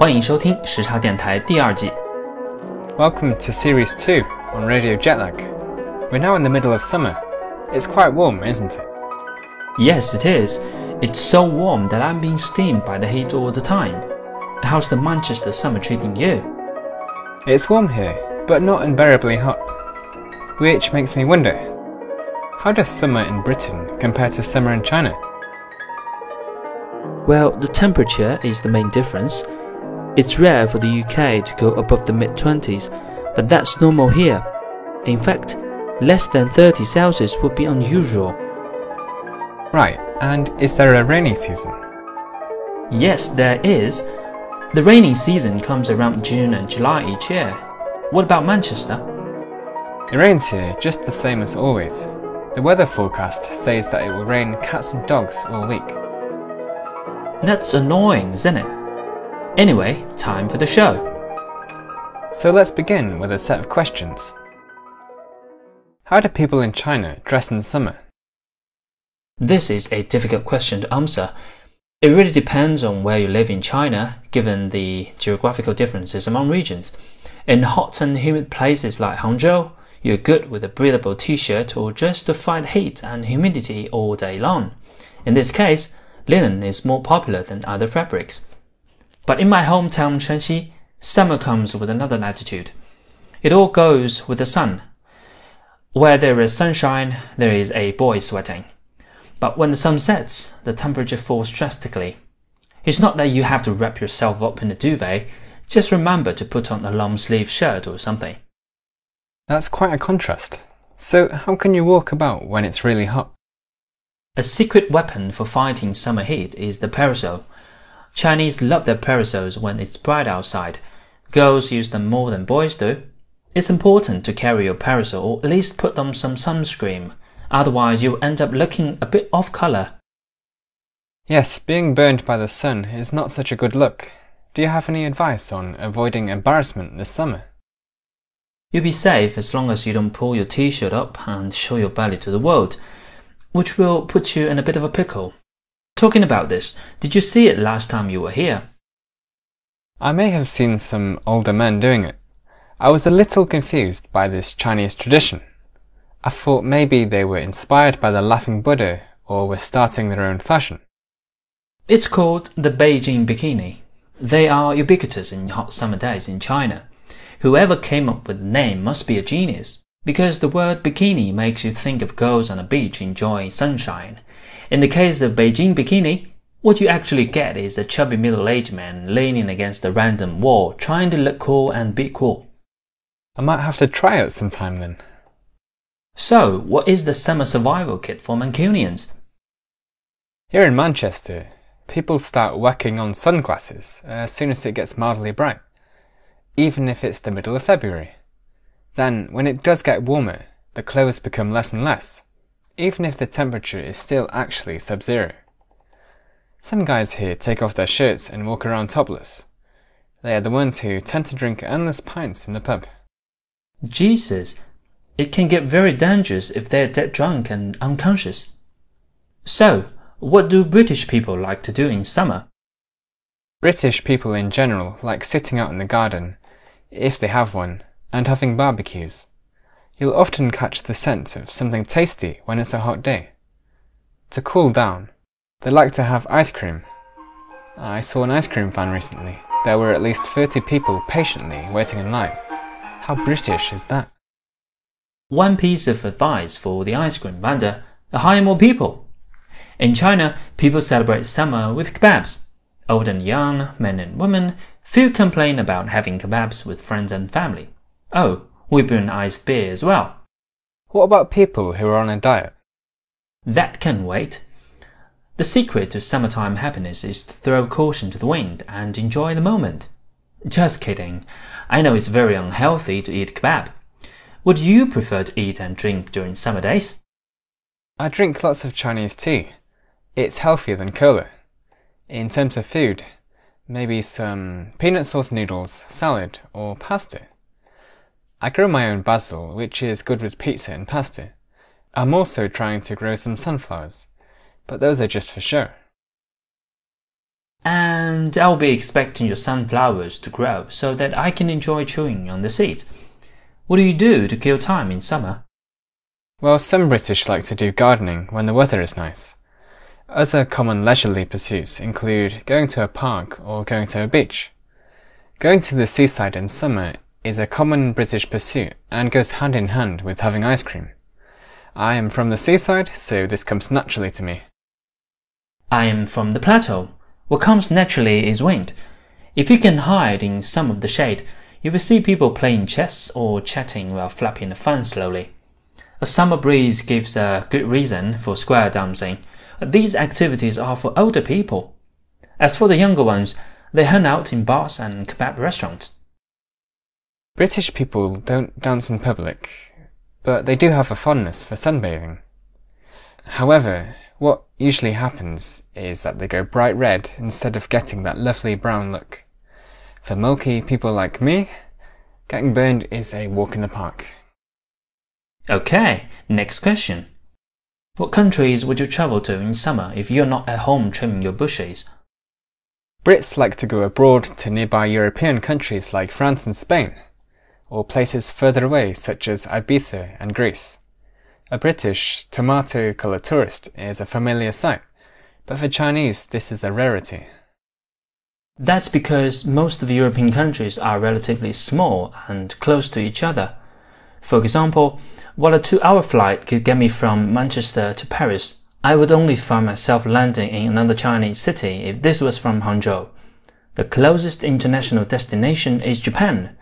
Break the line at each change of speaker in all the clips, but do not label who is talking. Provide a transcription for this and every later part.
欢迎收听时差电台第二季。
Welcome to Series 2 on Radio Jetlag. We're now in the middle of summer. It's quite warm, isn't it?
Yes, it is. It's so warm that I'm being steamed by the heat all the time. How's the Manchester summer treating you?
It's warm here, but not unbearably hot. Which makes me wonder how does summer in Britain compare to summer in China?
Well, the temperature is the main difference. it's rare for the UK to go above the mid 20s, but that's normal here. In fact, less than 30 Celsius would be unusual.
Right, and is there a rainy season?
Yes, there is. The rainy season comes around June and July each year. What about Manchester?
It rains here just the same as always. The weather forecast says that it will rain cats and dogs all week.
That's annoying, isn't it? Anyway, time for the show.
So let's begin with a set of questions. How do people in China dress in summer?
This is a difficult question to answer. It really depends on where you live in China, given the geographical differences among regions. In hot and humid places like Hangzhou, you're good with a breathable t shirt or dress to fight heat and humidity all day long. In this case, linen is more popular than other fabrics. But in my hometown Shanxi, summer comes with another latitude. It all goes with the sun. Where there is sunshine, there is a boy sweating. But when the sun sets, the temperature falls drastically. It's not that you have to wrap yourself up in a duvet, just remember to put on a long sleeve shirt or something.
That's quite a contrast. So, how can you walk about when it's really hot?
A secret weapon for fighting summer heat is the parasol. Chinese love their parasols when it's bright outside. Girls use them more than boys do. It's important to carry your parasol or at least put on some sunscreen. Otherwise, you'll end up looking a bit off color.
Yes, being burned by the sun is not such a good look. Do you have any advice on avoiding embarrassment this summer?
You'll be safe as long as you don't pull your t shirt up and show your belly to the world, which will put you in a bit of a pickle. Talking about this, did you see it last time you were here?
I may have seen some older men doing it. I was a little confused by this Chinese tradition. I thought maybe they were inspired by the Laughing Buddha or were starting their own fashion.
It's called the Beijing bikini. They are ubiquitous in hot summer days in China. Whoever came up with the name must be a genius, because the word bikini makes you think of girls on a beach enjoying sunshine. In the case of Beijing bikini, what you actually get is a chubby middle-aged man leaning against a random wall, trying to look cool and be cool.
I might have to try it sometime then.
So, what is the summer survival kit for Mancunians?
Here in Manchester, people start working on sunglasses uh, as soon as it gets mildly bright, even if it's the middle of February. Then, when it does get warmer, the clothes become less and less, even if the temperature is still actually sub zero. Some guys here take off their shirts and walk around topless. They are the ones who tend to drink endless pints in the pub.
Jesus, it can get very dangerous if they're dead drunk and unconscious. So, what do British people like to do in summer?
British people in general like sitting out in the garden, if they have one, and having barbecues. You'll often catch the scent of something tasty when it's a hot day. To cool down, they like to have ice cream. I saw an ice cream van recently. There were at least 30 people patiently waiting in line. How British is that?
One piece of advice for the ice cream vendor hire more people. In China, people celebrate summer with kebabs. Old and young, men and women, few complain about having kebabs with friends and family. Oh, we bring iced beer as well.
What about people who are on a diet?
That can wait. The secret to summertime happiness is to throw caution to the wind and enjoy the moment. Just kidding. I know it's very unhealthy to eat kebab. What do you prefer to eat and drink during summer days?
I drink lots of Chinese tea. It's healthier than cola. In terms of food, maybe some peanut sauce noodles, salad, or pasta. I grow my own basil, which is good with pizza and pasta. I'm also trying to grow some sunflowers, but those are just for show.
And I'll be expecting your sunflowers to grow so that I can enjoy chewing on the seeds. What do you do to kill time in summer?
Well, some British like to do gardening when the weather is nice. Other common leisurely pursuits include going to a park or going to a beach. Going to the seaside in summer is a common British pursuit and goes hand in hand with having ice cream. I am from the seaside, so this comes naturally to me.
I am from the plateau. What comes naturally is wind. If you can hide in some of the shade, you will see people playing chess or chatting while flapping the fan slowly. A summer breeze gives a good reason for square dancing. These activities are for older people. As for the younger ones, they hang out in bars and kebab restaurants.
British people don't dance in public, but they do have a fondness for sunbathing. However, what usually happens is that they go bright red instead of getting that lovely brown look. For milky people like me, getting burned is a walk in the park.
Okay, next question. What countries would you travel to in summer if you're not at home trimming your bushes?
Brits like to go abroad to nearby European countries like France and Spain, or places further away such as Ibiza and Greece. A British tomato coloured tourist is a familiar sight, but for Chinese this is a rarity.
That's because most of the European countries are relatively small and close to each other. For example, while a two hour flight could get me from Manchester to Paris, I would only find myself landing in another Chinese city if this was from Hangzhou. The closest international destination is Japan,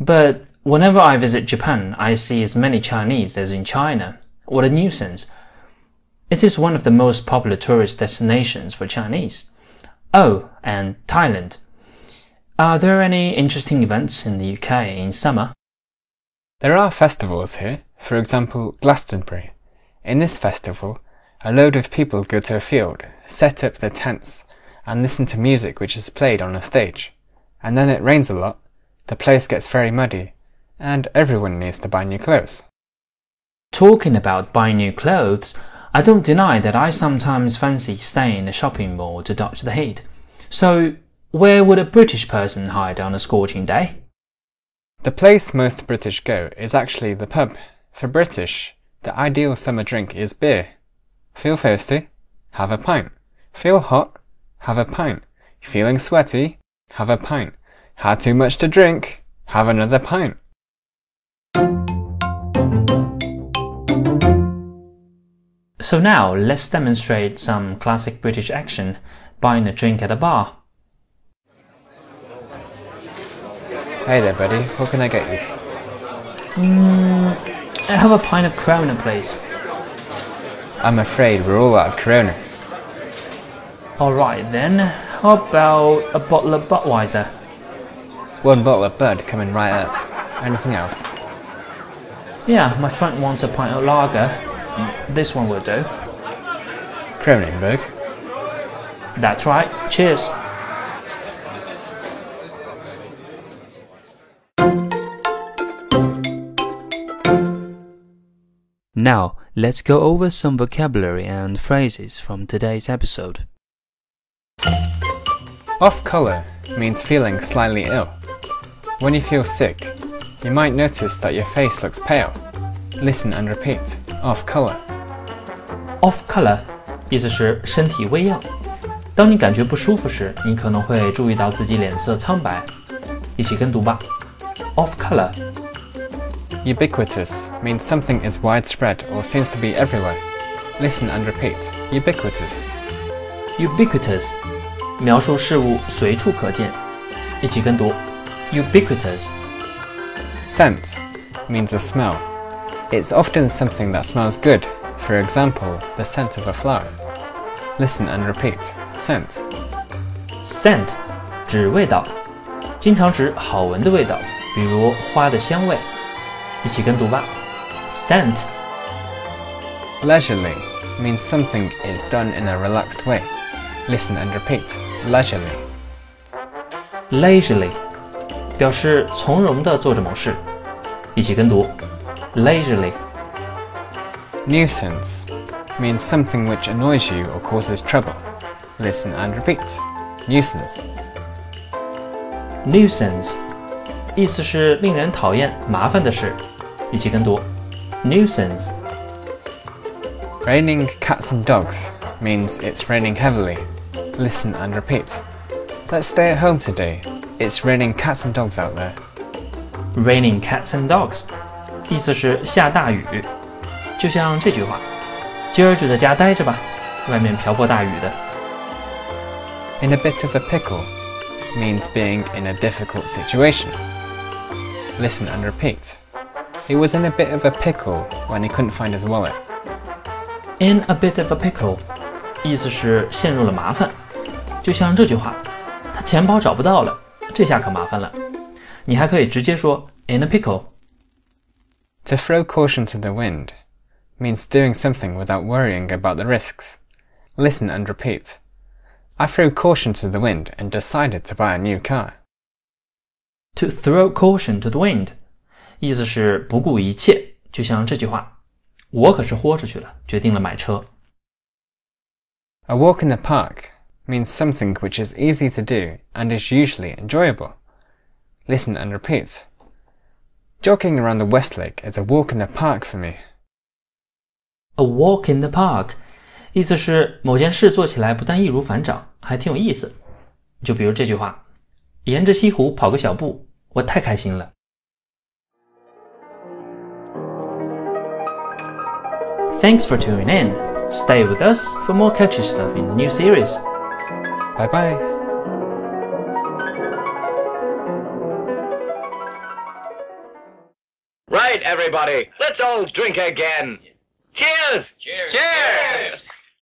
but whenever I visit Japan, I see as many Chinese as in China. What a nuisance! It is one of the most popular tourist destinations for Chinese. Oh, and Thailand. Are there any interesting events in the UK in summer?
There are festivals here, for example, Glastonbury. In this festival, a load of people go to a field, set up their tents, and listen to music which is played on a stage. And then it rains a lot, the place gets very muddy, and everyone needs to buy new clothes.
Talking about buying new clothes, I don't deny that I sometimes fancy staying in a shopping mall to dodge the heat. So, where would a British person hide on a scorching day?
The place most British go is actually the pub. For British, the ideal summer drink is beer. Feel thirsty? Have a pint. Feel hot? Have a pint. Feeling sweaty? Have a pint. Had too much to drink? Have another pint.
So now let's demonstrate some classic British action buying a drink at a bar.
Hey there, buddy. What can I get you?
Mm, I have a pint of Corona, please.
I'm afraid we're all out of Corona.
Alright then, how about a bottle of Budweiser?
One bottle of Bud coming right up. Anything else?
Yeah, my friend wants a pint of lager. This one will do.
Kronenbourg.
That's right. Cheers. Now, let's go over some vocabulary and phrases from today's episode.
Off color means feeling slightly ill. When you feel sick, you might notice that your face looks pale. Listen and repeat. Off color.
Off color 意思是身体微恙。当你感觉不舒服时，你可能会注意到自己脸色苍白。一起跟读吧。Off color.
Ubiquitous means something is widespread or seems to be everywhere. Listen and repeat. Ubiquitous.
Ubiquitous 描述事物随处可见。一起跟读。 Ubiquitous.
Scent means a smell. It's often something that smells good, for example, the scent of a flower. Listen and repeat. Scent.
Scent 指味道，经常指好闻的味道，比如花的香味。一起跟读吧。Scent.
Leisurely means something is done in a relaxed way. Listen and repeat. Leisurely.
Leisurely 表示从容地做着某事。一起跟读。Leisurely.
Nuisance means something which annoys you or causes trouble. Listen and repeat. Nuisance.
nuisance，意思是令人讨厌、麻烦的事。一起跟读，nuisance。
Raining cats and dogs means it's raining heavily. Listen and repeat. Let's stay at home today. It's raining cats and dogs out there.
Raining cats and dogs，意思是下大雨，就像这句话：今儿就在家待着吧，外面瓢泼大雨的。
In a bit of a pickle means being in a difficult situation. Listen and repeat. He was in a bit of a pickle when he couldn't find his wallet.
In a bit of a pickle，意思是陷入了麻烦，就像这句话：他钱包找不到了， 这下可麻烦了。你还可以直接说 in a pickle。
To throw caution to the wind means doing something without worrying about the risks. Listen and repeat. I threw caution to the wind and decided to buy a new car.
To throw caution to the wind，意思是不顾一切，就像这句话：我可是豁出去了，决定了买车。
A walk in the park means something which is easy to do and is usually enjoyable. Listen and repeat. Jogging around the Westlake is a walk in the park for me.
A walk in the park，意思是某件事做起来不但易如反掌，还挺有意思。就比如这句话：沿着西湖跑个小步，我太开心了。Thanks for tuning in. Stay with us for more catchy stuff in the new series.
Bye bye.
Right, everybody, let's all drink again. Cheers! Cheers! Cheers!